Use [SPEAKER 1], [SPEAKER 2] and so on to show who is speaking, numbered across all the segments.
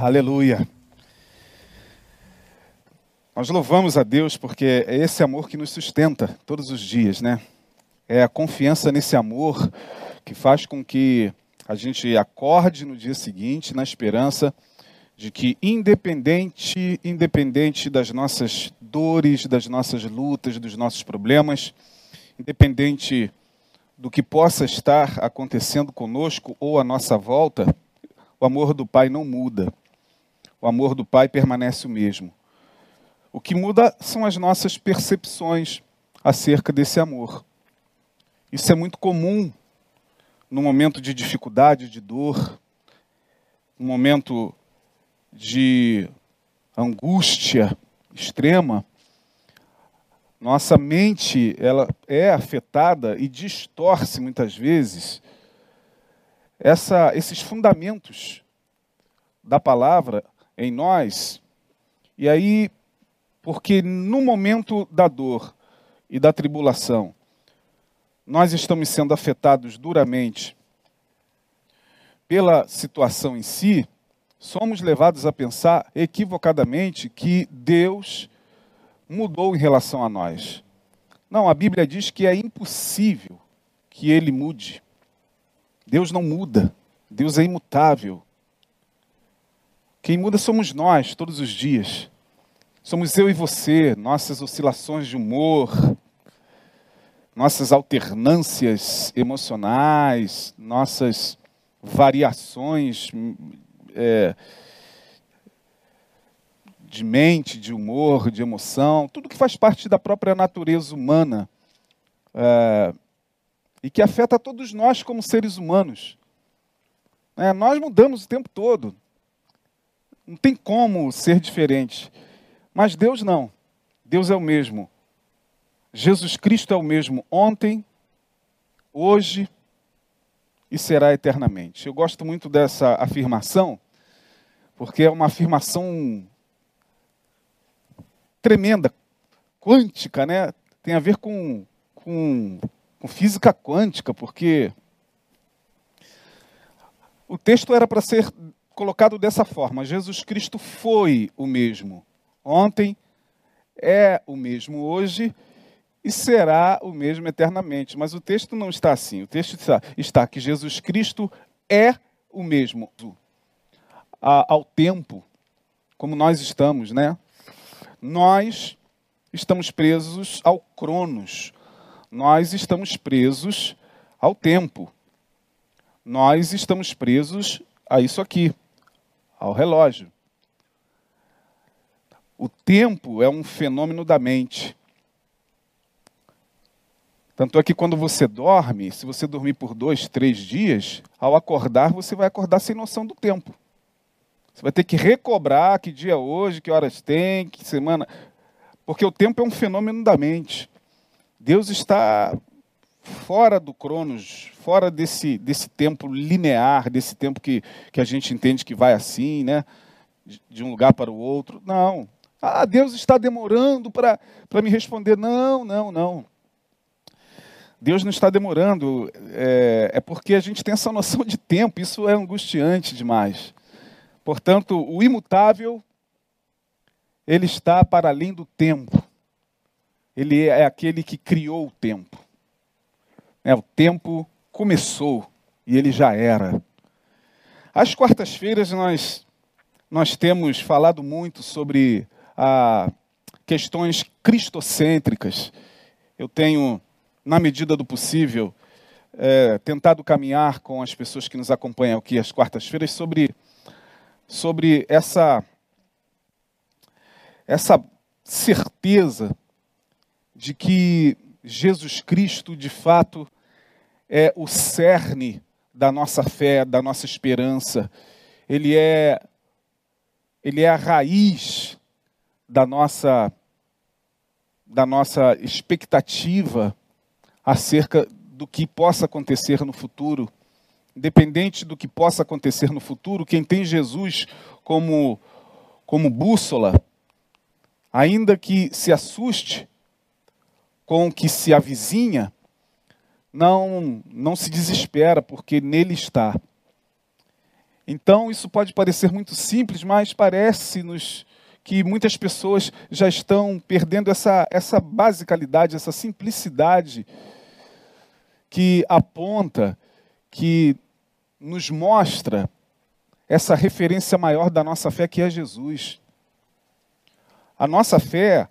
[SPEAKER 1] Aleluia. Nós louvamos a Deus porque é esse amor que nos sustenta todos os dias, né? É a confiança nesse amor que faz com que a gente acorde no dia seguinte na esperança de que independente, independente das nossas dores, das nossas lutas, dos nossos problemas, independente do que possa estar acontecendo conosco ou à nossa volta, o amor do Pai não muda. O amor do Pai permanece o mesmo. O que muda são as nossas percepções acerca desse amor. Isso é muito comum no momento de dificuldade, de dor, no momento de angústia extrema, nossa mente ela é afetada e distorce muitas vezes essa, esses fundamentos da palavra em nós. E aí, porque no momento da dor e da tribulação, nós estamos sendo afetados duramente pela situação em si, somos levados a pensar equivocadamente que Deus mudou em relação a nós. Não, a Bíblia diz que é impossível que ele mude. Deus não muda. Deus é imutável. Quem muda somos nós todos os dias. Somos eu e você, nossas oscilações de humor, nossas alternâncias emocionais, nossas variações é, de mente, de humor, de emoção, tudo que faz parte da própria natureza humana é, e que afeta todos nós como seres humanos. É, nós mudamos o tempo todo. Não tem como ser diferente. Mas Deus não. Deus é o mesmo. Jesus Cristo é o mesmo ontem, hoje e será eternamente. Eu gosto muito dessa afirmação, porque é uma afirmação tremenda, quântica, né? Tem a ver com, com, com física quântica, porque o texto era para ser colocado dessa forma: Jesus Cristo foi o mesmo ontem, é o mesmo hoje e será o mesmo eternamente. Mas o texto não está assim. O texto está, está que Jesus Cristo é o mesmo ao tempo, como nós estamos, né? Nós estamos presos ao cronos. Nós estamos presos ao tempo. Nós estamos presos a isso aqui, ao relógio. O tempo é um fenômeno da mente. Tanto é que quando você dorme, se você dormir por dois, três dias, ao acordar, você vai acordar sem noção do tempo. Você vai ter que recobrar que dia é hoje, que horas tem, que semana. Porque o tempo é um fenômeno da mente. Deus está fora do Cronos, fora desse, desse tempo linear, desse tempo que, que a gente entende que vai assim, né? De um lugar para o outro. Não. Ah, Deus está demorando para me responder. Não, não, não. Deus não está demorando, é, é, porque a gente tem essa noção de tempo, isso é angustiante demais. Portanto, o imutável, ele está para além do tempo. Ele é aquele que criou o tempo. É, o tempo começou e ele já era. Às quartas-feiras nós, nós temos falado muito sobre ah, questões cristocêntricas. Eu tenho na medida do possível, é, tentado caminhar com as pessoas que nos acompanham aqui às quartas-feiras sobre, sobre essa, essa certeza de que Jesus Cristo, de fato, é o cerne da nossa fé, da nossa esperança. Ele é, ele é a raiz da nossa, da nossa expectativa acerca do que possa acontecer no futuro. Independente do que possa acontecer no futuro, quem tem Jesus como, como bússola, ainda que se assuste com o que se avizinha, não, não se desespera, porque nele está. Então, isso pode parecer muito simples, mas parece-nos que muitas pessoas já estão perdendo essa, essa basicalidade, essa simplicidade que aponta, que nos mostra essa referência maior da nossa fé, que é Jesus. A nossa fé,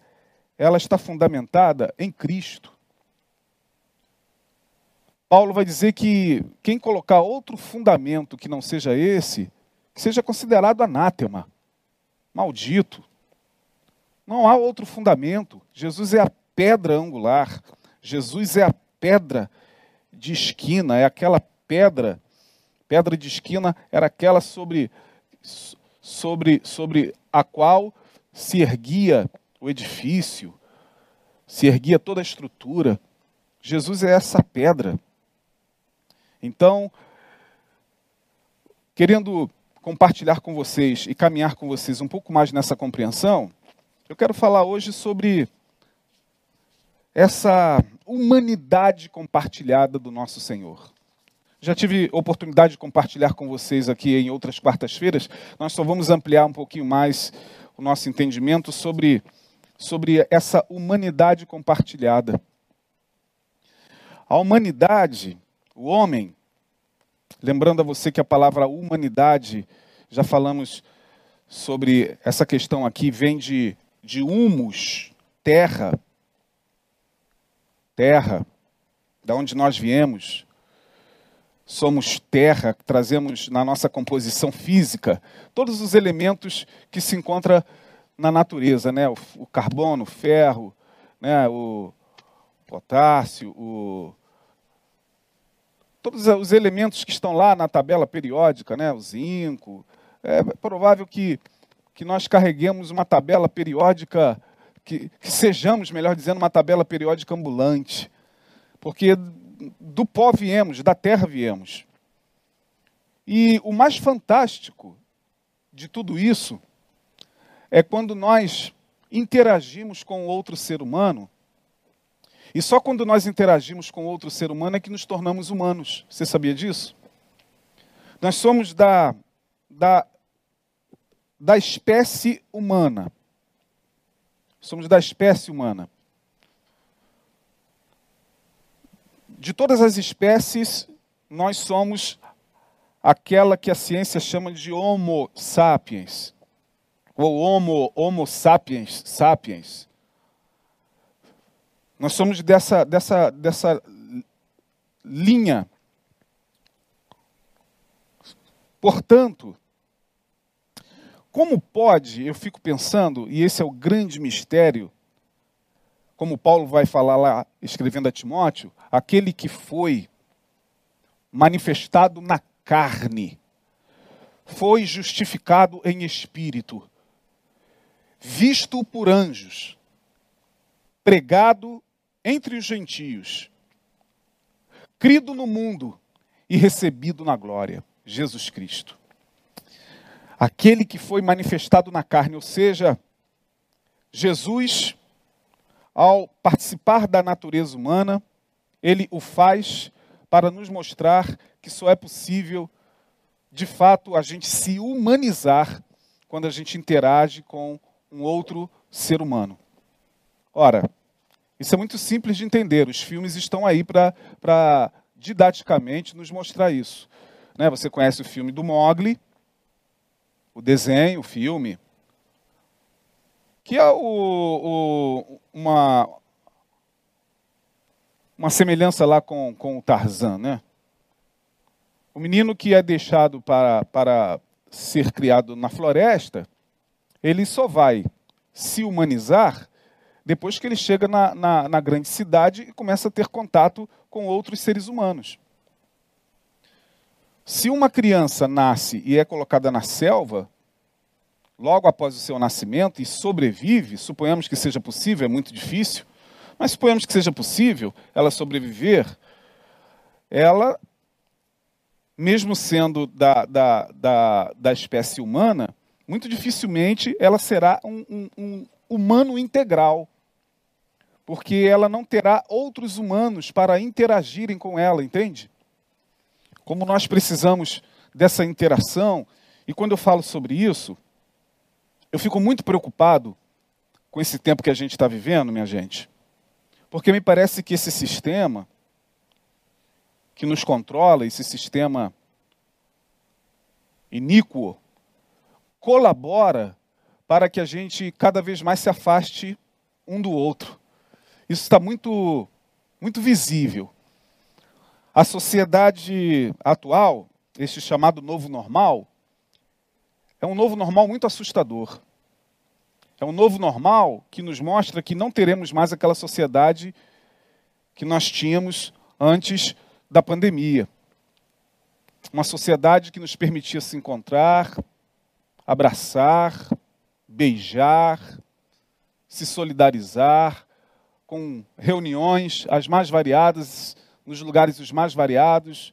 [SPEAKER 1] ela está fundamentada em Cristo. Paulo vai dizer que quem colocar outro fundamento que não seja esse, que seja considerado anátema, maldito. Não há outro fundamento. Jesus é a pedra angular. Jesus é a pedra de esquina, é aquela pedra, pedra de esquina era aquela sobre sobre sobre a qual se erguia o edifício, se erguia toda a estrutura. Jesus é essa pedra. Então, querendo compartilhar com vocês e caminhar com vocês um pouco mais nessa compreensão, eu quero falar hoje sobre essa humanidade compartilhada do nosso Senhor. Já tive oportunidade de compartilhar com vocês aqui em outras quartas-feiras. Nós só vamos ampliar um pouquinho mais o nosso entendimento sobre, sobre essa humanidade compartilhada. A humanidade o homem, lembrando a você que a palavra humanidade, já falamos sobre essa questão aqui, vem de, de humus, terra, terra, da onde nós viemos. Somos terra, trazemos na nossa composição física todos os elementos que se encontram na natureza, né? o, o carbono, o ferro, né? o potássio, o, todos os elementos que estão lá na tabela periódica, né, o zinco, é provável que, que nós carreguemos uma tabela periódica, que, que sejamos, melhor dizendo, uma tabela periódica ambulante, porque do pó viemos, da terra viemos. E o mais fantástico de tudo isso é quando nós interagimos com outro ser humano e só quando nós interagimos com outro ser humano é que nos tornamos humanos. Você sabia disso? Nós somos da, da, da espécie humana. Somos da espécie humana. De todas as espécies, nós somos aquela que a ciência chama de Homo sapiens, ou Homo, homo sapiens, sapiens. Nós somos dessa, dessa, dessa linha. Portanto, como pode, eu fico pensando, e esse é o grande mistério, como Paulo vai falar lá, escrevendo a Timóteo, aquele que foi manifestado na carne, foi justificado em espírito, visto por anjos, pregado entre os gentios, crido no mundo e recebido na glória, Jesus Cristo. Aquele que foi manifestado na carne, ou seja, Jesus, ao participar da natureza humana, ele o faz para nos mostrar que só é possível, de fato, a gente se humanizar quando a gente interage com um outro ser humano. Ora, isso é muito simples de entender. Os filmes estão aí para didaticamente nos mostrar isso. Né? Você conhece o filme do Mogli, o desenho, o filme, que é o, o, uma, uma semelhança lá com, com o Tarzan. Né? O menino que é deixado para, para ser criado na floresta, ele só vai se humanizar depois que ele chega na, na, na grande cidade e começa a ter contato com outros seres humanos. Se uma criança nasce e é colocada na selva, logo após o seu nascimento e sobrevive, suponhamos que seja possível, é muito difícil, mas suponhamos que seja possível ela sobreviver, ela, mesmo sendo da, da, da, da espécie humana, muito dificilmente ela será um, um, um humano integral porque ela não terá outros humanos para interagirem com ela, entende? Como nós precisamos dessa interação. E quando eu falo sobre isso, eu fico muito preocupado com esse tempo que a gente está vivendo, minha gente. Porque me parece que esse sistema que nos controla, esse sistema iníquo, colabora para que a gente cada vez mais se afaste um do outro. Isso está muito, muito visível. A sociedade atual, este chamado novo normal, é um novo normal muito assustador. É um novo normal que nos mostra que não teremos mais aquela sociedade que nós tínhamos antes da pandemia. Uma sociedade que nos permitia se encontrar, abraçar, beijar, se solidarizar, com reuniões as mais variadas, nos lugares os mais variados,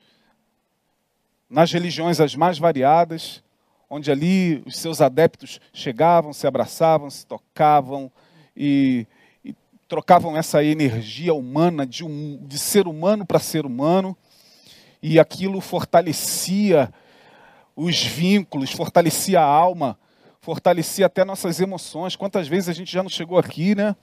[SPEAKER 1] nas religiões as mais variadas, onde ali os seus adeptos chegavam, se abraçavam, se tocavam e, e trocavam essa energia humana de, um, de ser humano para ser humano, e aquilo fortalecia os vínculos, fortalecia a alma, fortalecia até nossas emoções. Quantas vezes a gente já não chegou aqui, né?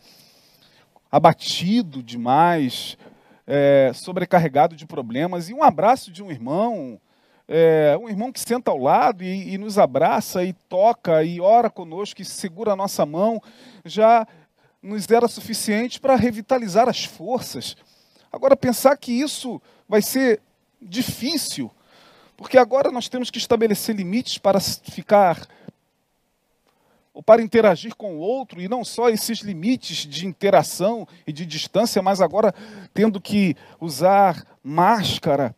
[SPEAKER 1] Abatido demais, é, sobrecarregado de problemas, e um abraço de um irmão, é, um irmão que senta ao lado e, e, nos abraça e toca e ora conosco, e segura a nossa mão, já nos era suficiente para revitalizar as forças. Agora, pensar que isso vai ser difícil, porque agora nós temos que estabelecer limites para ficar ou para interagir com o outro, e não só esses limites de interação e de distância, mas agora tendo que usar máscara,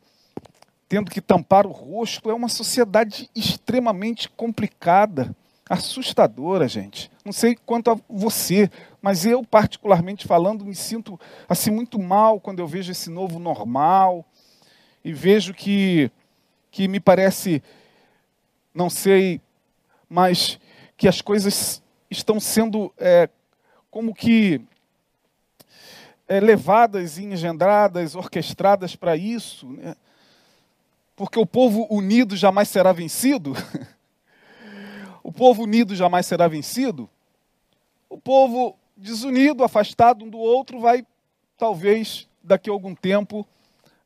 [SPEAKER 1] tendo que tampar o rosto, é uma sociedade extremamente complicada, assustadora, gente. Não sei quanto a você, mas eu, particularmente falando, me sinto assim muito mal quando eu vejo esse novo normal e vejo que, que me parece, não sei, mas que as coisas estão sendo é, como que é, levadas e engendradas, orquestradas para isso, né? porque o povo unido jamais será vencido. o povo unido jamais será vencido. O povo desunido, afastado um do outro, vai, talvez, daqui a algum tempo,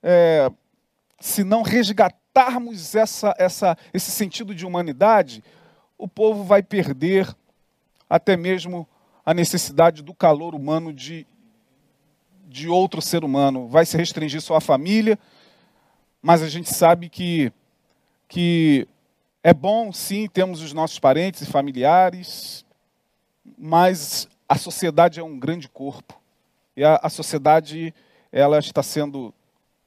[SPEAKER 1] é, se não resgatarmos essa, essa, esse sentido de humanidade, o povo vai perder até mesmo a necessidade do calor humano de, de outro ser humano. Vai se restringir só à família, mas a gente sabe que, que é bom, sim, temos os nossos parentes e familiares, mas a sociedade é um grande corpo. E a, a sociedade ela está sendo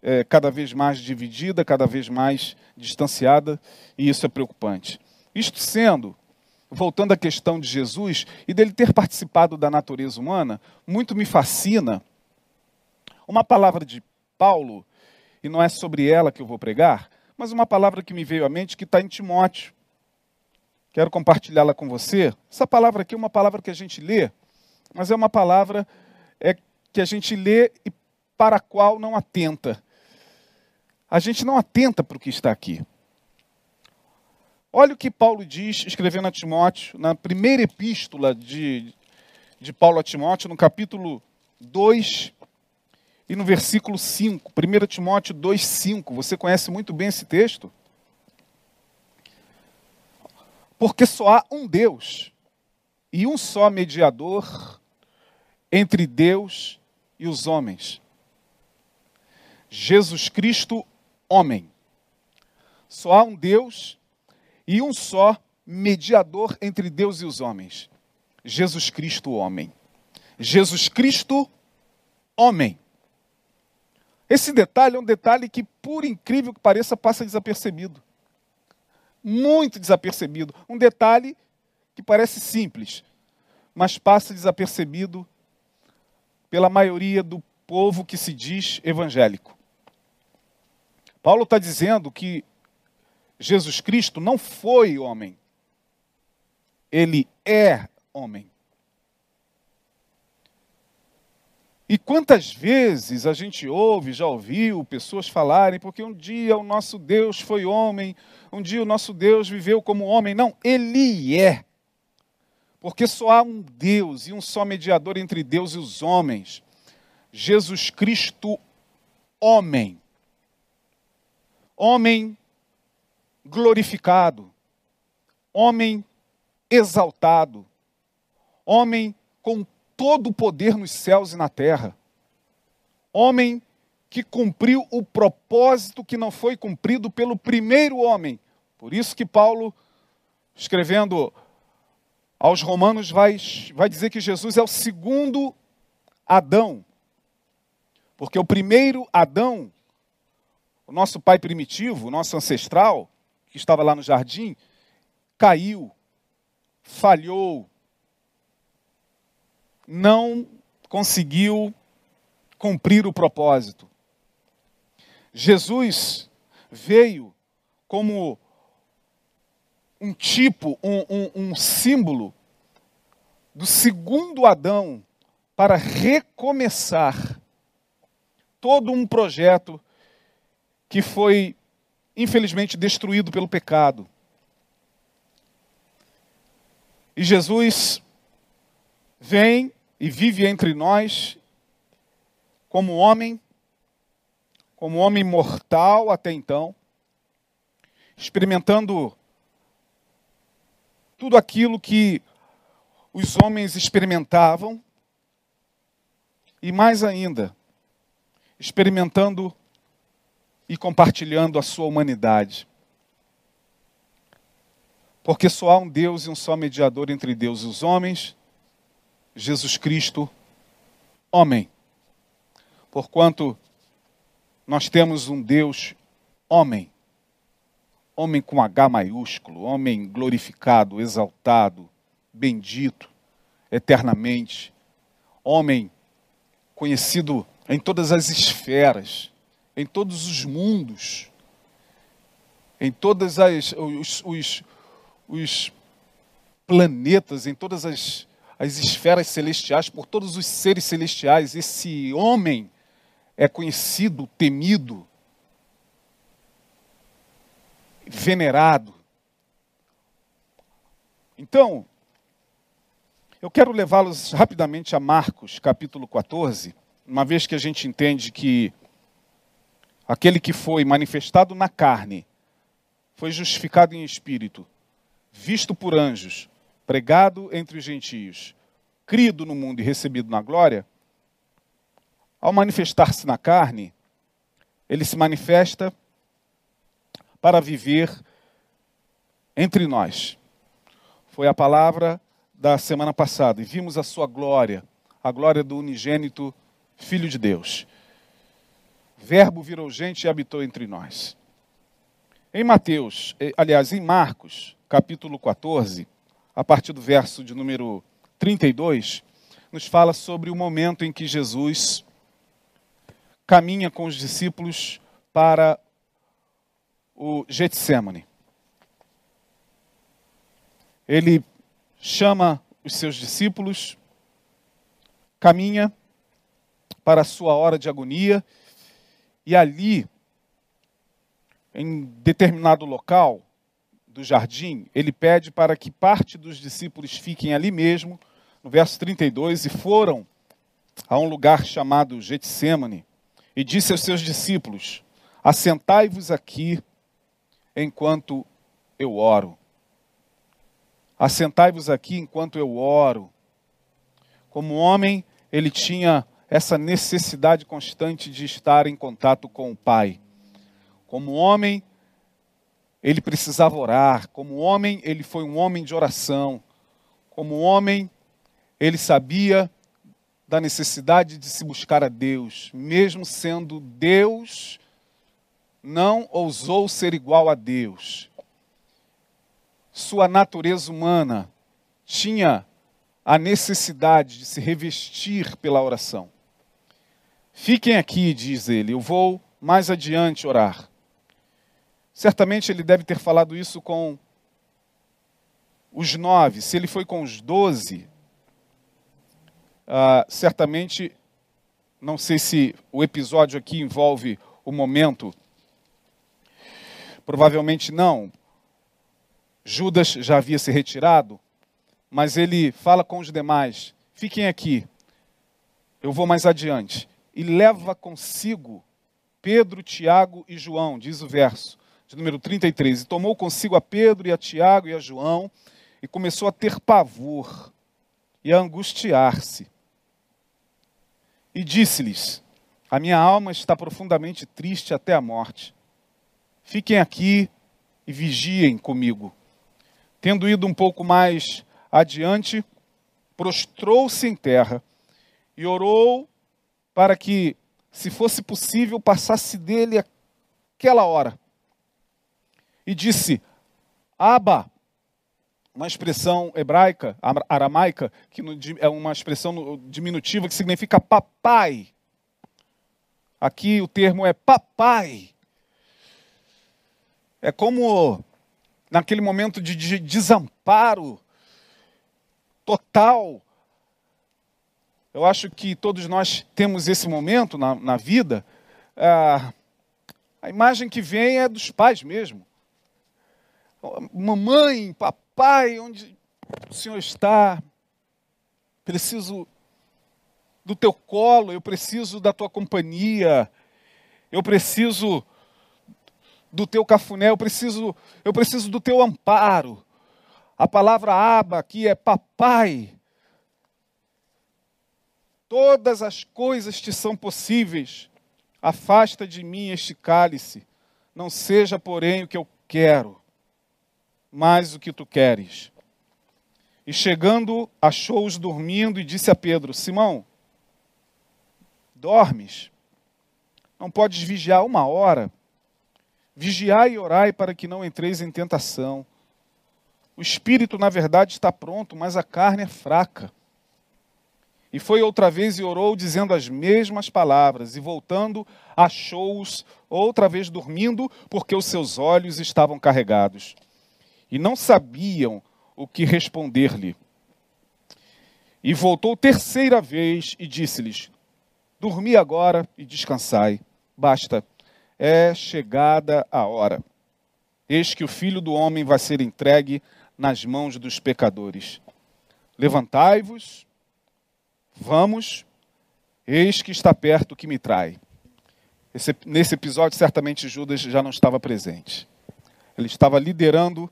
[SPEAKER 1] é, cada vez mais dividida, cada vez mais distanciada, e isso é preocupante. Isto sendo, voltando à questão de Jesus e dele ter participado da natureza humana, muito me fascina uma palavra de Paulo, e não é sobre ela que eu vou pregar, mas uma palavra que me veio à mente que está em Timóteo. Quero compartilhá-la com você. Essa palavra aqui é uma palavra que a gente lê, mas é uma palavra é, que a gente lê e para a qual não atenta. A gente não atenta para o que está aqui. Olha o que Paulo diz, escrevendo a Timóteo, na primeira epístola de, de Paulo a Timóteo, no capítulo 2 e no versículo 5. 1 Timóteo 2, 5. Você conhece muito bem esse texto? Porque só há um Deus e um só mediador entre Deus e os homens. Jesus Cristo, homem. Só há um Deus e um só mediador entre Deus e os homens: Jesus Cristo, homem. Jesus Cristo, homem. Esse detalhe é um detalhe que, por incrível que pareça, passa desapercebido. Muito desapercebido. Um detalhe que parece simples, mas passa desapercebido pela maioria do povo que se diz evangélico. Paulo está dizendo que Jesus Cristo não foi homem. Ele é homem. E quantas vezes a gente ouve, já ouviu pessoas falarem, porque um dia o nosso Deus foi homem, um dia o nosso Deus viveu como homem. Não, ele é. Porque só há um Deus e um só mediador entre Deus e os homens. Jesus Cristo, homem. Homem glorificado. Homem exaltado. Homem com todo o poder nos céus e na terra. Homem que cumpriu o propósito que não foi cumprido pelo primeiro homem. Por isso que Paulo, escrevendo aos Romanos, vai, vai dizer que Jesus é o segundo Adão. Porque o primeiro Adão, o nosso pai primitivo, o nosso ancestral, que estava lá no jardim, caiu, falhou, não conseguiu cumprir o propósito. Jesus veio como um tipo, um, um, um, símbolo do segundo Adão para recomeçar todo um projeto que foi, infelizmente, destruído pelo pecado. E Jesus vem e vive entre nós como homem, como homem mortal até então, experimentando tudo aquilo que os homens experimentavam e mais ainda, experimentando e compartilhando a sua humanidade. Porque só há um Deus e um só mediador entre Deus e os homens, Jesus Cristo, homem. Porquanto nós temos um Deus homem, homem com H maiúsculo, homem glorificado, exaltado, bendito eternamente, homem conhecido em todas as esferas, em todos os mundos, em todos os, os, os planetas, em todas as as esferas celestiais, por todos os seres celestiais. Esse homem é conhecido, temido, venerado. Então, eu quero levá-los rapidamente a Marcos, capítulo 14, uma vez que a gente entende que aquele que foi manifestado na carne foi justificado em espírito, visto por anjos, pregado entre os gentios, crido no mundo e recebido na glória, ao manifestar-se na carne, ele se manifesta para viver entre nós. Foi a palavra da semana passada, e vimos a sua glória, a glória do unigênito Filho de Deus. Verbo virou gente e habitou entre nós. Em Mateus, eh, aliás, em Marcos, capítulo 14, a partir do verso de número 32, nos fala sobre o momento em que Jesus caminha com os discípulos para o Getsemane. Ele chama os seus discípulos, caminha para a sua hora de agonia, e ali, em determinado local, do jardim, ele pede para que parte dos discípulos fiquem ali mesmo, no verso 32, e foram a um lugar chamado Getsemane, e disse aos seus discípulos: Assentai-vos aqui enquanto eu oro. Assentai-vos aqui enquanto eu oro. Como homem, ele tinha essa necessidade constante de estar em contato com o Pai. Como homem, ele precisava orar. Como homem, ele foi um homem de oração. Como homem, ele sabia da necessidade de se buscar a Deus, mesmo sendo Deus, não ousou ser igual a Deus. Sua natureza humana tinha a necessidade de se revestir pela oração. Fiquem aqui, diz ele, eu vou mais adiante orar. Certamente ele deve ter falado isso com os nove. Se ele foi com os doze, uh, certamente Não sei se o episódio aqui envolve o momento. Provavelmente não. Judas já havia se retirado, mas ele fala com os demais: fiquem aqui, eu vou mais adiante. E leva consigo Pedro, Tiago e João, diz o verso de número 33. E tomou consigo a Pedro e a Tiago e a João e começou a ter pavor e a angustiar-se. E disse-lhes: A minha alma está profundamente triste até a morte. Fiquem aqui e vigiem comigo. Tendo ido um pouco mais adiante, prostrou-se em terra e orou para que, se fosse possível, passasse dele aquela hora. E disse: Aba, uma expressão hebraica, aramaica, que é uma expressão diminutiva que significa papai. Aqui o termo é papai. É como naquele momento de desamparo total. Eu acho que todos nós temos esse momento na, na vida. Ah, a imagem que vem é dos pais mesmo. Mamãe, papai Pai, onde o Senhor está? Preciso do teu colo, eu preciso da tua companhia, eu preciso do teu cafuné, eu preciso, eu preciso do teu amparo. A palavra aba aqui é papai. Todas as coisas te são possíveis. Afasta de mim este cálice. Não seja, porém, o que eu quero, mais o que tu queres. E chegando, achou-os dormindo e disse a Pedro: Simão, dormes? Não podes vigiar uma hora? Vigiai e orai para que não entreis em tentação. O espírito, na verdade, está pronto, mas a carne é fraca. E foi outra vez e orou, dizendo as mesmas palavras, e voltando, achou-os outra vez dormindo, porque os seus olhos estavam carregados e não sabiam o que responder-lhe. E voltou terceira vez e disse-lhes: Dormi agora e descansai. Basta, é chegada a hora. Eis que o filho do homem vai ser entregue nas mãos dos pecadores. Levantai-vos, vamos, eis que está perto o que me trai. Esse, nesse episódio, certamente Judas já não estava presente. Ele estava liderando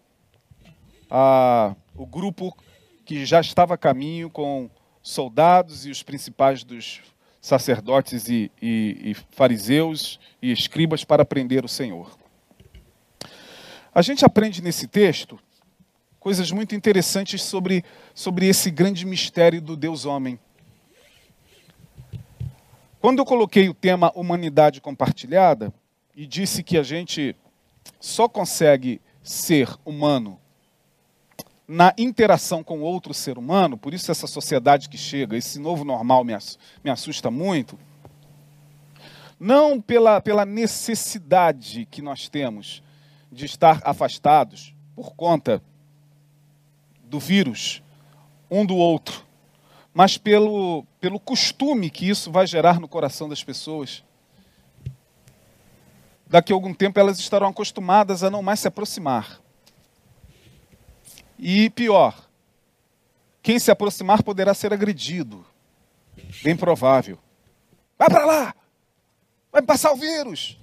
[SPEAKER 1] a, o grupo que já estava a caminho com soldados e os principais dos sacerdotes e, e, e fariseus e escribas para prender o Senhor. A gente aprende nesse texto coisas muito interessantes sobre, sobre esse grande mistério do Deus homem. Quando eu coloquei o tema humanidade compartilhada e disse que a gente só consegue ser humano na interação com outro ser humano, por isso essa sociedade que chega, esse novo normal me, assusta muito, não pela, pela necessidade que nós temos de estar afastados por conta do vírus um do outro, mas pelo, pelo costume que isso vai gerar no coração das pessoas. Daqui a algum tempo elas estarão acostumadas a não mais se aproximar. E pior, quem se aproximar poderá ser agredido. Bem provável. Vai para lá! Vai passar o vírus!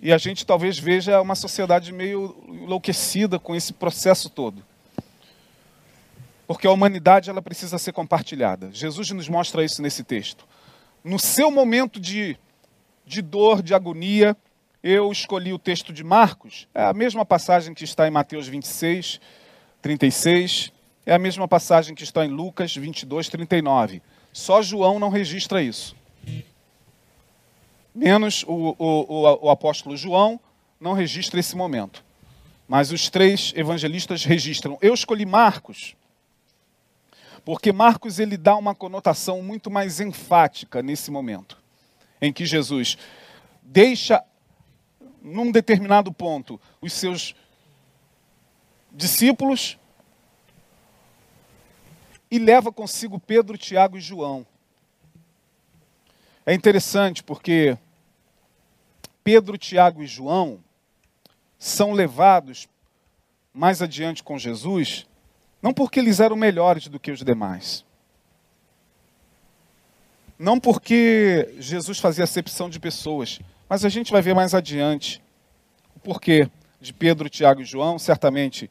[SPEAKER 1] E a gente talvez veja uma sociedade meio enlouquecida com esse processo todo. Porque a humanidade ela precisa ser compartilhada. Jesus nos mostra isso nesse texto. No seu momento de, de dor, de agonia, eu escolhi o texto de Marcos, é a mesma passagem que está em Mateus 26, 36, é a mesma passagem que está em Lucas 22, 39. Só João não registra isso. Menos o, o, o, apóstolo João não registra esse momento. Mas os três evangelistas registram. Eu escolhi Marcos, porque Marcos ele dá uma conotação muito mais enfática nesse momento, em que Jesus deixa num determinado ponto, os seus discípulos e leva consigo Pedro, Tiago e João. É interessante porque Pedro, Tiago e João são levados mais adiante com Jesus, não porque eles eram melhores do que os demais. Não porque Jesus fazia acepção de pessoas, mas a gente vai ver mais adiante o porquê de Pedro, Tiago e João. Certamente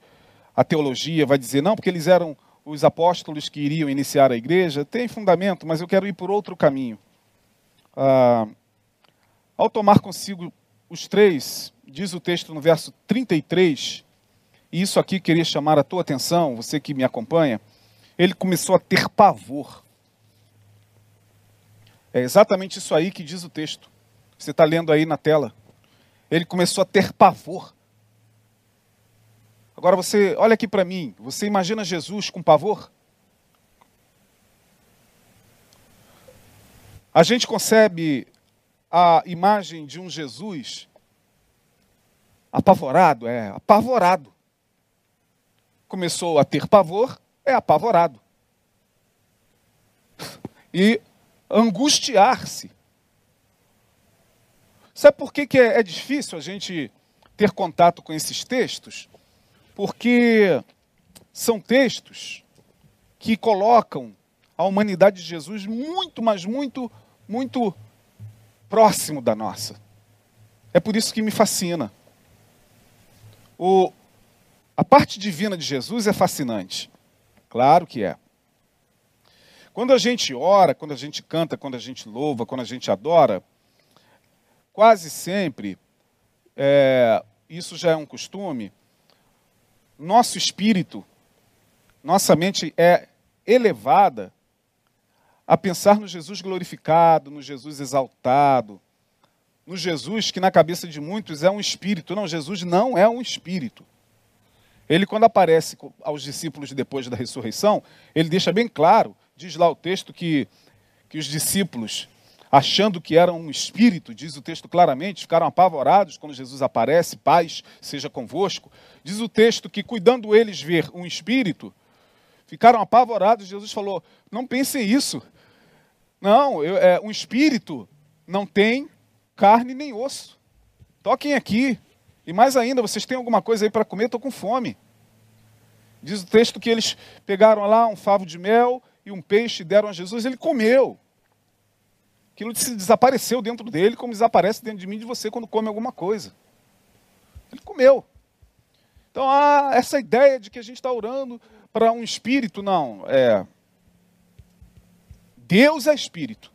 [SPEAKER 1] a teologia vai dizer, não, porque eles eram os apóstolos que iriam iniciar a igreja. Tem fundamento, mas eu quero ir por outro caminho. Ah, ao tomar consigo os três, diz o texto no verso 33, e isso aqui queria chamar a tua atenção, você que me acompanha, ele começou a ter pavor. É exatamente isso aí que diz o texto. Você está lendo aí na tela. Ele começou a ter pavor. Agora você, olha aqui para mim, você imagina Jesus com pavor? A gente concebe a imagem de um Jesus apavorado, é, apavorado. Começou a ter pavor, é apavorado. E angustiar-se. Sabe por que, que é, é difícil a gente ter contato com esses textos? Porque são textos que colocam a humanidade de Jesus muito, mas muito, muito próximo da nossa. É por isso que me fascina. O, a parte divina de Jesus é fascinante. Claro que é. Quando a gente ora, quando a gente canta, quando a gente louva, quando a gente adora, quase sempre, é, isso já é um costume, nosso espírito, nossa mente é elevada a pensar no Jesus glorificado, no Jesus exaltado, no Jesus que na cabeça de muitos é um espírito. Não, Jesus não é um espírito. Ele, quando aparece aos discípulos depois da ressurreição, ele deixa bem claro, diz lá o texto, que, que os discípulos, achando que era um espírito, diz o texto claramente, ficaram apavorados quando Jesus aparece, paz seja convosco. Diz o texto que, cuidando eles ver um espírito, ficaram apavorados. Jesus falou: Não pensem isso. Não, eu, é, um espírito não tem carne nem osso. Toquem aqui. E mais ainda, vocês têm alguma coisa aí para comer? Estou com fome. Diz o texto que eles pegaram lá um favo de mel e um peixe deram a Jesus, ele comeu. Aquilo se desapareceu dentro dele, como desaparece dentro de mim e de você quando come alguma coisa. Ele comeu. Então, ah, essa ideia de que a gente está orando para um espírito, não. É, Deus é espírito.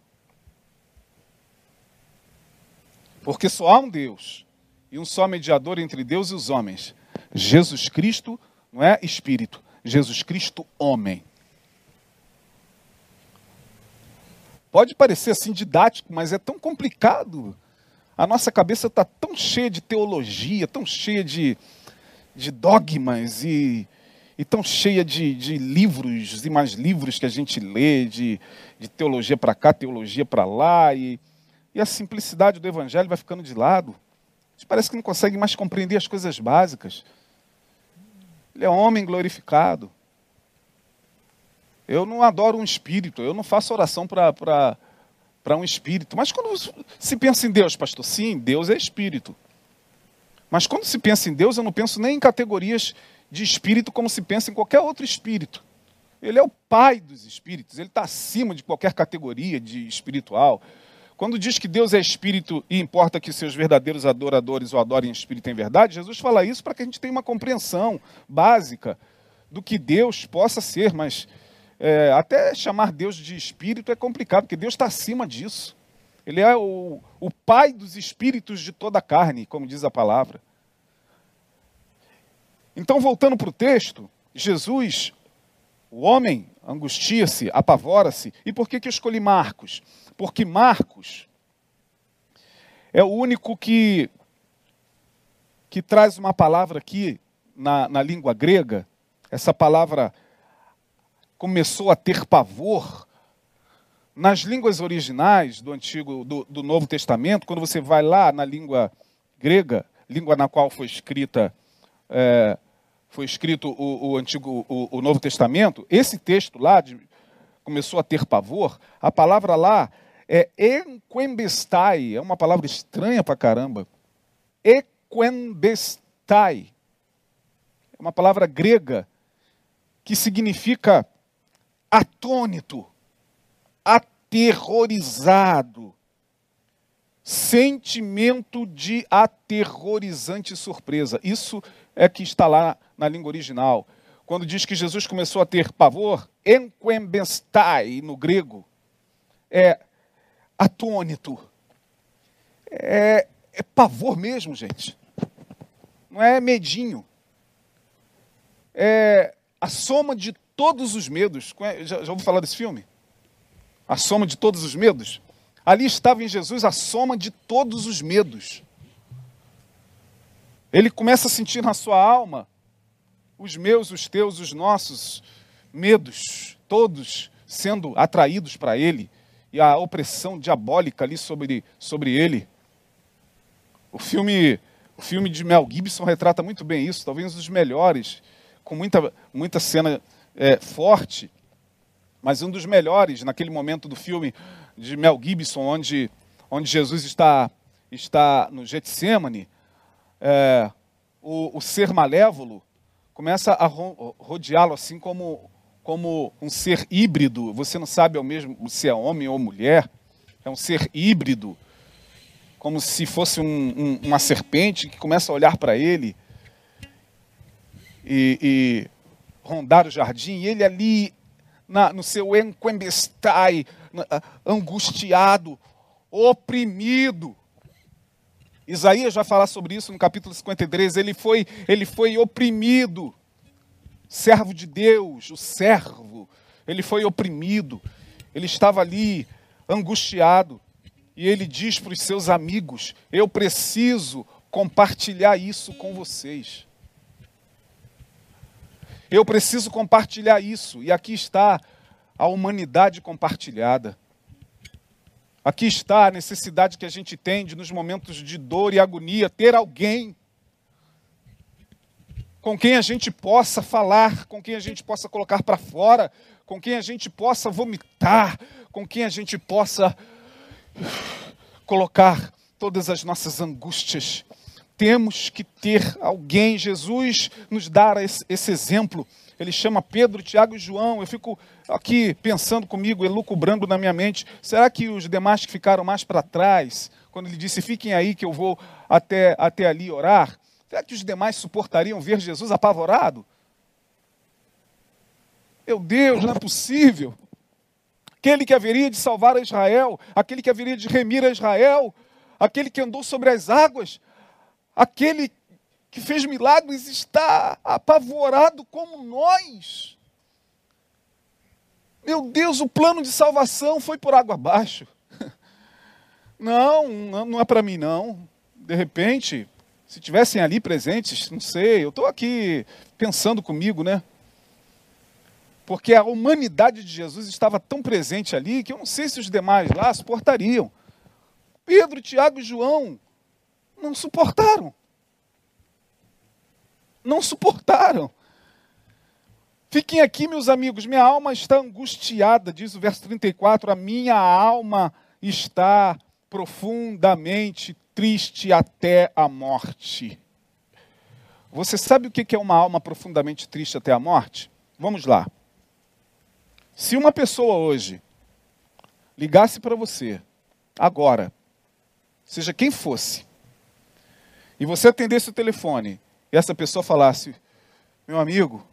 [SPEAKER 1] Porque só há um Deus e um só mediador entre Deus e os homens. Jesus Cristo não é espírito, Jesus Cristo homem. Pode parecer assim didático, mas é tão complicado. A nossa cabeça está tão cheia de teologia, tão cheia de, de dogmas e, e tão cheia de, de livros e mais livros que a gente lê, de, de teologia para cá, teologia para lá, e, e a simplicidade do evangelho vai ficando de lado. Gente parece que não consegue mais compreender as coisas básicas. Ele é homem glorificado. Eu não adoro um espírito, eu não faço oração para um espírito. Mas quando se pensa em Deus, pastor, sim, Deus é espírito. Mas quando se pensa em Deus, eu não penso nem em categorias de espírito como se pensa em qualquer outro espírito. Ele é o pai dos espíritos, ele está acima de qualquer categoria de espiritual. Quando diz que Deus é espírito e importa que seus verdadeiros adoradores o adorem em espírito e em verdade, Jesus fala isso para que a gente tenha uma compreensão básica do que Deus possa ser, mas é, até chamar Deus de espírito é complicado, porque Deus está acima disso. Ele é o, o pai dos espíritos de toda a carne, como diz a palavra. Então, voltando para o texto, Jesus, o homem, angustia-se, apavora-se. E por que, que eu escolhi Marcos? Porque Marcos é o único que, que traz uma palavra aqui na, na língua grega. Essa palavra começou a ter pavor. Nas línguas originais do Antigo, do, do Novo Testamento, quando você vai lá na língua grega, língua na qual foi escrita é, foi escrito o, o antigo, o, o, Novo Testamento, esse texto lá de, começou a ter pavor. A palavra lá é enquembestai, é uma palavra estranha pra caramba. Equembestai. É uma palavra grega que significa atônito, aterrorizado, sentimento de aterrorizante surpresa. Isso é que está lá na língua original. Quando diz que Jesus começou a ter pavor, enquembestai no grego, é atônito. É, é pavor mesmo, gente. Não é medinho. É a soma de todos os medos. Já, já ouviu falar desse filme? A soma de todos os medos? Ali estava em Jesus a soma de todos os medos. Ele começa a sentir na sua alma os meus, os teus, os nossos medos, todos sendo atraídos para ele e a opressão diabólica ali sobre, sobre ele. O filme, o filme de Mel Gibson retrata muito bem isso, talvez um dos melhores, com muita, muita cena é, forte, mas um dos melhores naquele momento do filme de Mel Gibson, onde, onde Jesus está, está no Getsemane, é, o, o ser malévolo começa a rodeá-lo assim como como um ser híbrido. Você não sabe ao mesmo se é homem ou mulher. É um ser híbrido, como se fosse um, um, uma serpente que começa a olhar para ele e, e, rondar o jardim. E ele ali, na, no seu enquembestai, angustiado, oprimido. Isaías vai falar sobre isso no capítulo 53. Ele foi, ele foi oprimido servo de Deus, o servo, ele foi oprimido, ele estava ali angustiado, e ele diz para os seus amigos: Eu preciso compartilhar isso com vocês. Eu preciso compartilhar isso, e aqui está a humanidade compartilhada. Aqui está a necessidade que a gente tem de, nos momentos de dor e agonia, ter alguém com quem a gente possa falar, com quem a gente possa colocar para fora, com quem a gente possa vomitar, com quem a gente possa colocar todas as nossas angústias. Temos que ter alguém, Jesus nos dá esse, exemplo. Ele chama Pedro, Tiago e João. Eu fico aqui pensando comigo, elucubrando na minha mente: será que os demais que ficaram mais para trás, quando ele disse fiquem aí que eu vou até, até ali orar, Será que os demais suportariam ver Jesus apavorado? Meu Deus, não é possível. Aquele que haveria de salvar a Israel, aquele que haveria de remir a Israel, aquele que andou sobre as águas, aquele que fez milagres está apavorado como nós. Meu Deus, o plano de salvação foi por água abaixo. Não, não é para mim não. De repente, se tivessem ali presentes, não sei, eu estou aqui pensando comigo, né? Porque a humanidade de Jesus estava tão presente ali que eu não sei se os demais lá suportariam. Pedro, Tiago e João não suportaram. Não suportaram. Fiquem aqui, meus amigos, minha alma está angustiada, diz o verso 34, a minha alma está profundamente triste até a morte. Você sabe o que é uma alma profundamente triste até a morte? Vamos lá. Se uma pessoa hoje ligasse para você, agora, seja quem fosse, e você atendesse o telefone, e essa pessoa falasse: Meu amigo,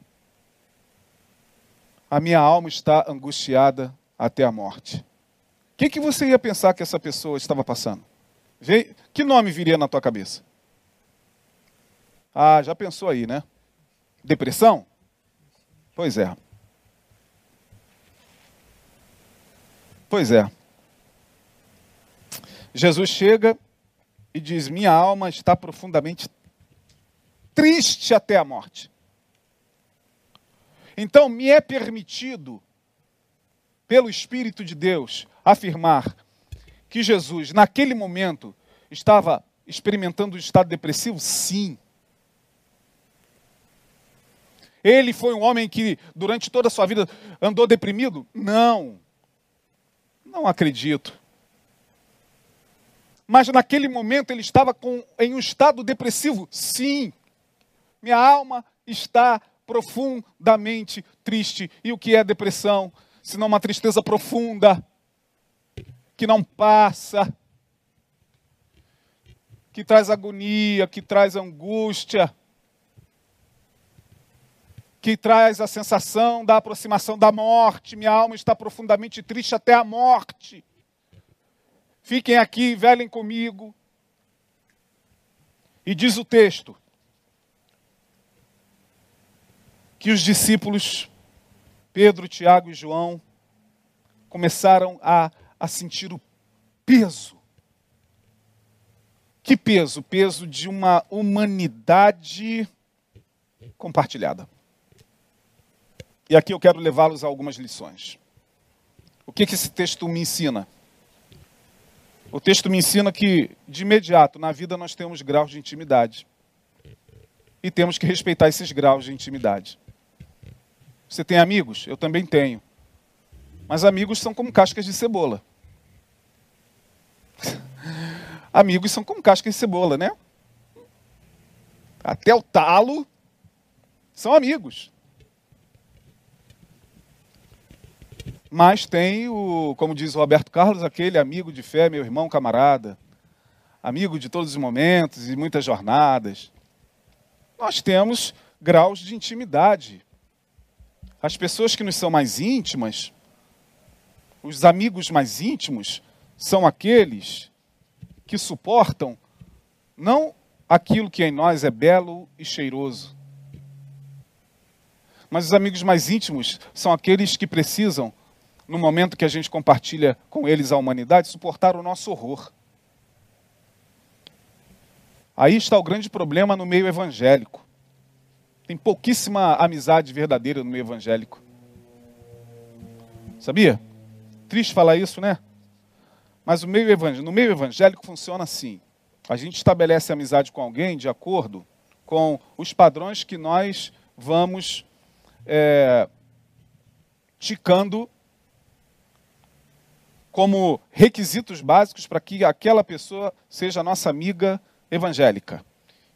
[SPEAKER 1] a minha alma está angustiada até a morte. O que, que você ia pensar que essa pessoa estava passando? Que nome viria na tua cabeça? Ah, já pensou aí, né? Depressão? Pois é. Pois é. Jesus chega e diz: Minha alma está profundamente triste até a morte. Então, me é permitido, pelo Espírito de Deus, afirmar que Jesus, naquele momento, estava experimentando um estado depressivo? Sim. Ele foi um homem que, durante toda a sua vida, andou deprimido? Não. Não acredito. Mas naquele momento ele estava com, em um estado depressivo? Sim. Minha alma está profundamente triste. E o que é depressão? Senão uma tristeza profunda, que não passa, que traz agonia, que traz angústia, que traz a sensação da aproximação da morte. Minha alma está profundamente triste até a morte. Fiquem aqui, velem comigo. E diz o texto que os discípulos, Pedro, Tiago e João, começaram a, a sentir o peso. Que peso? O peso de uma humanidade compartilhada. E aqui eu quero levá-los a algumas lições. O que, que esse texto me ensina? O texto me ensina que, de imediato, na vida nós temos graus de intimidade. E temos que respeitar esses graus de intimidade. Você tem amigos? Eu também tenho. Mas amigos são como cascas de cebola. amigos são como cascas de cebola, né? Até o talo são amigos. Mas tem o, como diz o Roberto Carlos, aquele amigo de fé, meu irmão, camarada, amigo de todos os momentos e muitas jornadas. Nós temos graus de intimidade. As pessoas que nos são mais íntimas, os amigos mais íntimos, são aqueles que suportam não aquilo que em nós é belo e cheiroso, mas os amigos mais íntimos são aqueles que precisam no momento que a gente compartilha com eles a humanidade, suportar o nosso horror. Aí está o grande problema no meio evangélico. Tem pouquíssima amizade verdadeira no meio evangélico. Sabia? Triste falar isso, né? Mas meio no meio evangélico funciona assim. A gente estabelece amizade com alguém de acordo com os padrões que nós vamos é, ticando como requisitos básicos para que aquela pessoa seja nossa amiga evangélica.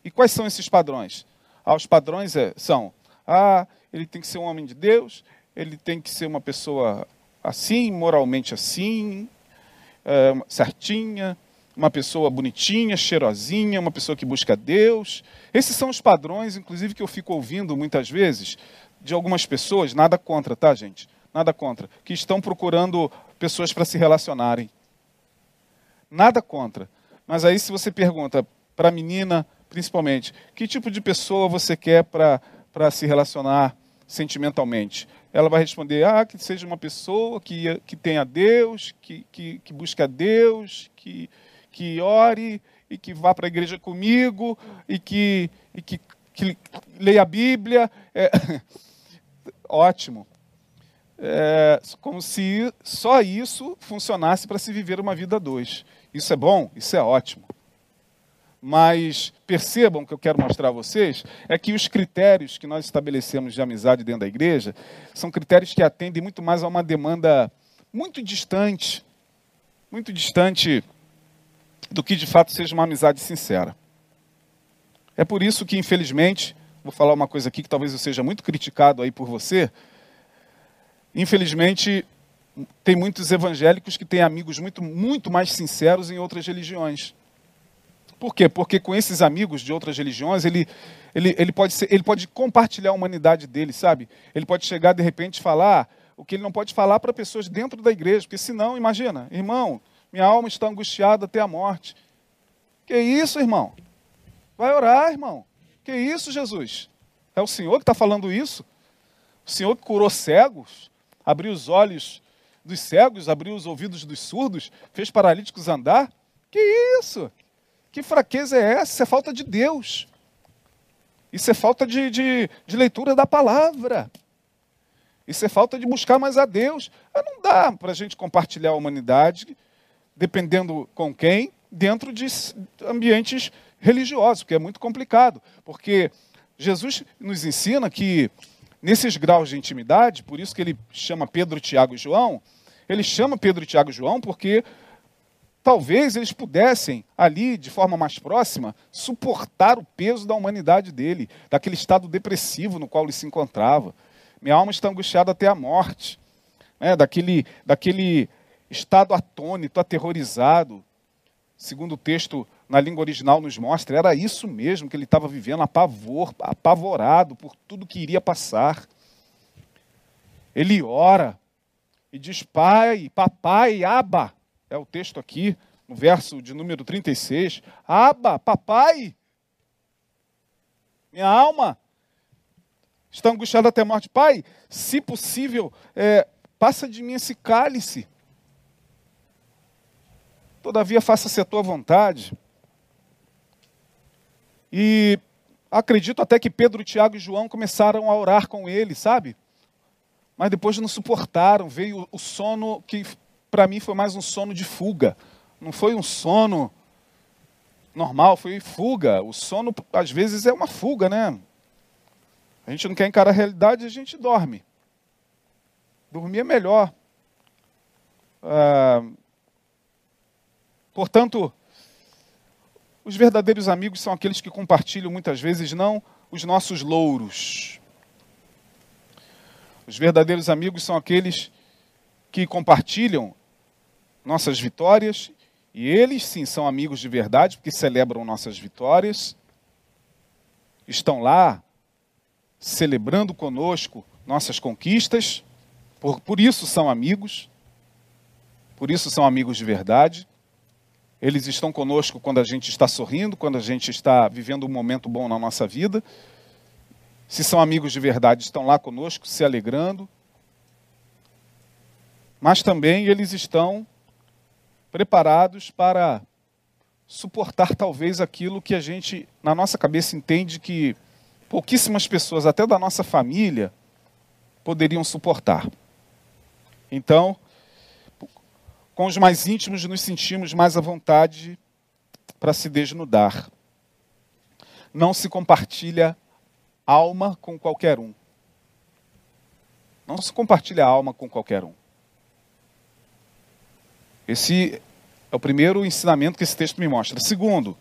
[SPEAKER 1] E quais são esses padrões? Ah, os padrões é, são: ah, ele tem que ser um homem de Deus, ele tem que ser uma pessoa assim, moralmente assim, é, certinha, uma pessoa bonitinha, cheirosinha, uma pessoa que busca Deus. Esses são os padrões, inclusive, que eu fico ouvindo muitas vezes de algumas pessoas, nada contra, tá, gente? Nada contra, que estão procurando pessoas para se relacionarem. Nada contra. Mas aí, se você pergunta para a menina, principalmente, que tipo de pessoa você quer para se relacionar sentimentalmente? Ela vai responder: ah, que seja uma pessoa que, que tenha Deus, que, que, que busque a Deus, que, que ore e que vá para a igreja comigo e que, e que, que leia a Bíblia. É... Ótimo é, como se só isso funcionasse para se viver uma vida a dois. Isso é bom, isso é ótimo. Mas percebam que eu quero mostrar a vocês é que os critérios que nós estabelecemos de amizade dentro da igreja são critérios que atendem muito mais a uma demanda muito distante, muito distante do que de fato seja uma amizade sincera. É por isso que, infelizmente, vou falar uma coisa aqui que talvez eu seja muito criticado aí por você, Infelizmente, tem muitos evangélicos que têm amigos muito, muito mais sinceros em outras religiões. Por quê? Porque com esses amigos de outras religiões, ele, ele, ele, pode, ser, ele pode compartilhar a humanidade dele, sabe? Ele pode chegar, de repente, falar o que ele não pode falar para pessoas dentro da igreja, porque senão, imagina, irmão, minha alma está angustiada até a morte. Que isso, irmão? Vai orar, irmão. Que isso, Jesus? É o Senhor que está falando isso? O Senhor que curou cegos? abriu os olhos dos cegos, abriu os ouvidos dos surdos, fez paralíticos andar. Que isso? Que fraqueza é essa? Isso é falta de Deus. Isso é falta de, de, de leitura da palavra. Isso é falta de buscar mais a Deus. Ah, não dá para a gente compartilhar a humanidade, dependendo com quem, dentro de ambientes religiosos, que é muito complicado. Porque Jesus nos ensina que nesses graus de intimidade, por isso que ele chama Pedro, Tiago e João, ele chama Pedro, Tiago e João porque talvez eles pudessem, ali, de forma mais próxima, suportar o peso da humanidade dele, daquele estado depressivo no qual ele se encontrava. Minha alma está angustiada até a morte, né? daquele, daquele estado atônito, aterrorizado. Segundo o texto na língua original nos mostra, era isso mesmo que ele estava vivendo, apavor, apavorado por tudo que iria passar. Ele ora e diz: Pai, papai, aba, é o texto aqui, no verso de número 36. Aba, papai, minha alma está angustiada até a morte. Pai, se possível, é, passa de mim esse cálice. Todavia, faça-se a tua vontade. E acredito até que Pedro, Tiago e João começaram a orar com ele, sabe? Mas depois não suportaram. Veio o sono que para mim foi mais um sono de fuga. Não foi um sono normal, foi fuga. O sono, às vezes, é uma fuga, né? A gente não quer encarar a realidade, a gente dorme. Dormir é melhor. Ah, portanto, os verdadeiros amigos são aqueles que compartilham muitas vezes não os nossos louros. Os verdadeiros amigos são aqueles que compartilham nossas vitórias, e eles sim são amigos de verdade, porque celebram nossas vitórias, estão lá celebrando conosco nossas conquistas, por, por isso são amigos, por isso são amigos de verdade. Eles estão conosco quando a gente está sorrindo, quando a gente está vivendo um momento bom na nossa vida. Se são amigos de verdade, estão lá conosco, se alegrando. Mas também eles estão preparados para suportar talvez aquilo que a gente, na nossa cabeça, entende que pouquíssimas pessoas, até da nossa família, poderiam suportar. Então, com os mais íntimos, nos sentimos mais à vontade para se desnudar. Não se compartilha alma com qualquer um. Não se compartilha alma com qualquer um. Esse é o primeiro ensinamento que esse texto me mostra. Segundo,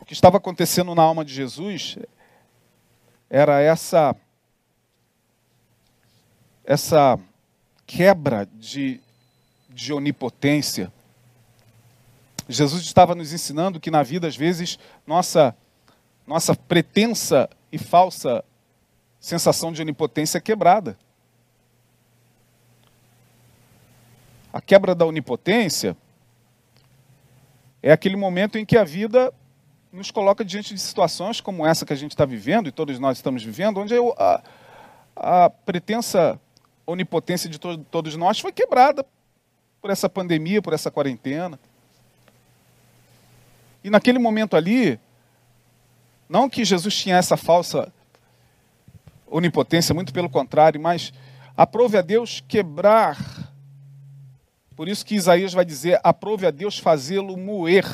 [SPEAKER 1] o que estava acontecendo na alma de Jesus era essa essa quebra de, de onipotência. Jesus estava nos ensinando que na vida, às vezes, nossa, nossa pretensa e falsa sensação de onipotência é quebrada. A quebra da onipotência é aquele momento em que a vida nos coloca diante de situações como essa que a gente está vivendo, e todos nós estamos vivendo, onde a, a pretensa onipotência de to todos nós foi quebrada por essa pandemia, por essa quarentena. E naquele momento ali, não que Jesus tinha essa falsa onipotência, muito pelo contrário, mas aprove a Deus quebrar por isso que Isaías vai dizer: aprove a Deus fazê-lo moer.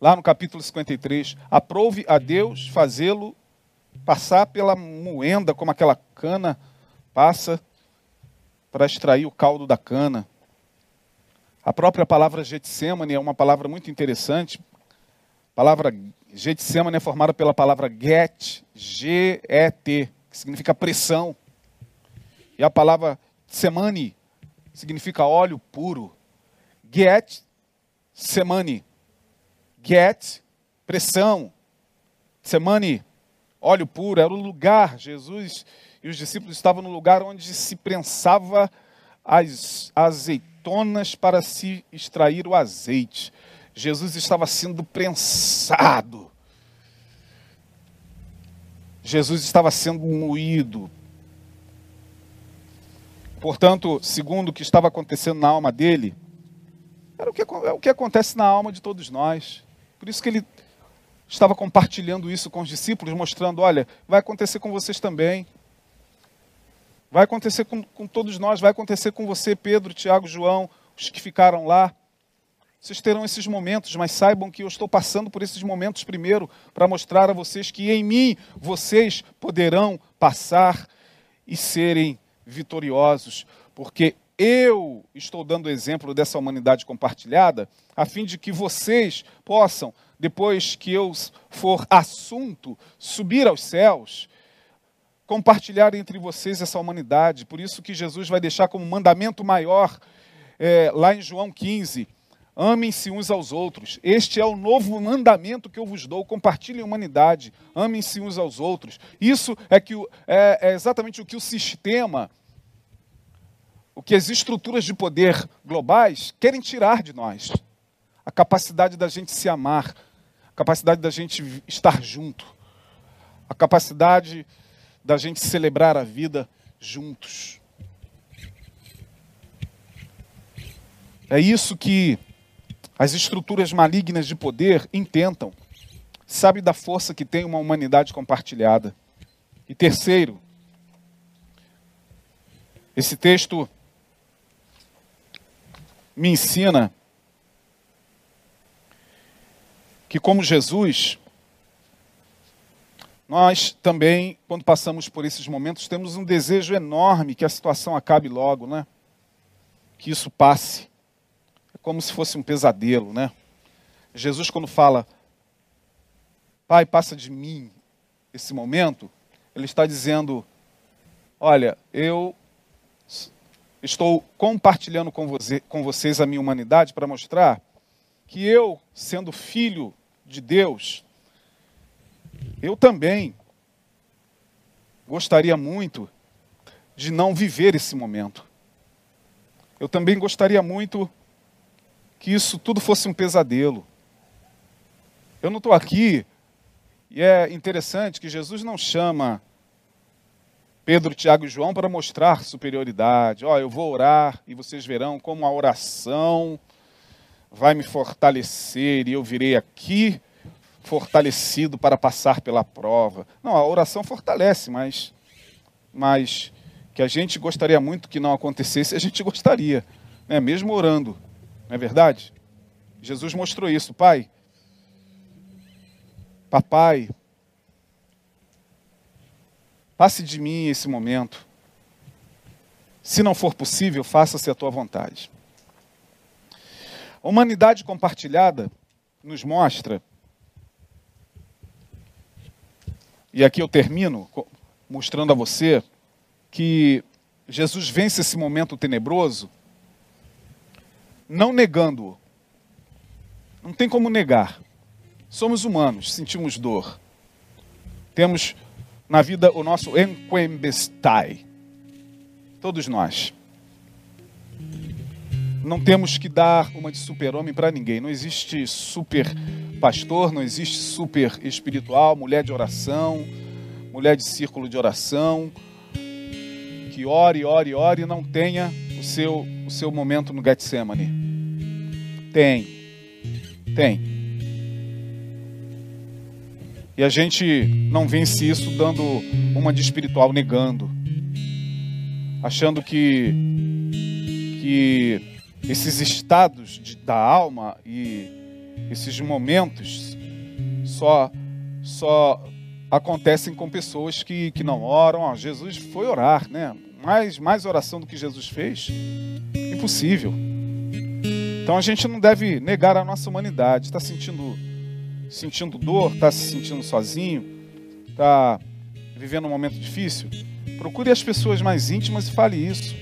[SPEAKER 1] Lá no capítulo 53, aprove a Deus fazê-lo passar pela moenda, como aquela cana passa para extrair o caldo da cana. A própria palavra Getsemane é uma palavra muito interessante. A palavra Getsemane é formada pela palavra get, G-E-T, que significa pressão. E a palavra Semani significa óleo puro. Get, semani. Get, pressão. Semani, óleo puro. Era o lugar, Jesus e os discípulos estavam no lugar onde se prensava as azeitonas para se extrair o azeite. Jesus estava sendo prensado. Jesus estava sendo moído Portanto, segundo o que estava acontecendo na alma dele, era o que, é o que acontece na alma de todos nós. Por isso que ele estava compartilhando isso com os discípulos, mostrando: olha, vai acontecer com vocês também. Vai acontecer com, com todos nós, vai acontecer com você, Pedro, Tiago, João, os que ficaram lá. Vocês terão esses momentos, mas saibam que eu estou passando por esses momentos primeiro para mostrar a vocês que em mim vocês poderão passar e serem vitoriosos, porque eu estou dando exemplo dessa humanidade compartilhada, a fim de que vocês possam, depois que eu for assunto, subir aos céus, compartilhar entre vocês essa humanidade. Por isso que Jesus vai deixar como mandamento maior, é, lá em João 15, Amem-se uns aos outros. Este é o novo mandamento que eu vos dou. Compartilhem a humanidade. Amem-se uns aos outros. Isso é, que, é, é exatamente o que o sistema o que as estruturas de poder globais querem tirar de nós. A capacidade da gente se amar, a capacidade da gente estar junto, a capacidade da gente celebrar a vida juntos. É isso que as estruturas malignas de poder intentam. Sabe da força que tem uma humanidade compartilhada. E terceiro, esse texto me ensina que, como Jesus, nós também, quando passamos por esses momentos, temos um desejo enorme que a situação acabe logo, né? Que isso passe. Como se fosse um pesadelo, né? Jesus, quando fala, Pai, passa de mim esse momento, ele está dizendo: Olha, eu estou compartilhando com, você, com vocês a minha humanidade para mostrar que eu, sendo filho de Deus, eu também gostaria muito de não viver esse momento. Eu também gostaria muito que isso tudo fosse um pesadelo. Eu não estou aqui, e é interessante que Jesus não chama Pedro, Tiago e João para mostrar superioridade. Ó, oh, eu vou orar e vocês verão como a oração vai me fortalecer e eu virei aqui fortalecido para passar pela prova. Não, a oração fortalece, mas, mas que a gente gostaria muito que não acontecesse, a gente gostaria, né? mesmo orando. Não é verdade? Jesus mostrou isso. Pai, papai, Passe de mim esse momento. Se não for possível, faça-se a tua vontade. A humanidade compartilhada nos mostra, e aqui eu termino mostrando a você, que Jesus vence esse momento tenebroso não negando-o. Não tem como negar. Somos humanos, sentimos dor. Temos na vida o nosso enquembestai. Todos nós. Não temos que dar uma de super-homem para ninguém. Não existe super pastor, não existe super espiritual, mulher de oração, mulher de círculo de oração, que ore, ore, ore e não tenha o seu, o seu momento no Getsemane. Tem. Tem. E a gente não vence isso dando uma de espiritual, negando. Achando que, que esses estados de, da alma e esses momentos só, só acontecem com pessoas que, que não oram. Jesus foi orar, né? Mais, mais oração do que Jesus fez? Impossível. Então a gente não deve negar a nossa humanidade. Está sentindo sentindo dor, está se sentindo sozinho, está vivendo um momento difícil, procure as pessoas mais íntimas e fale isso.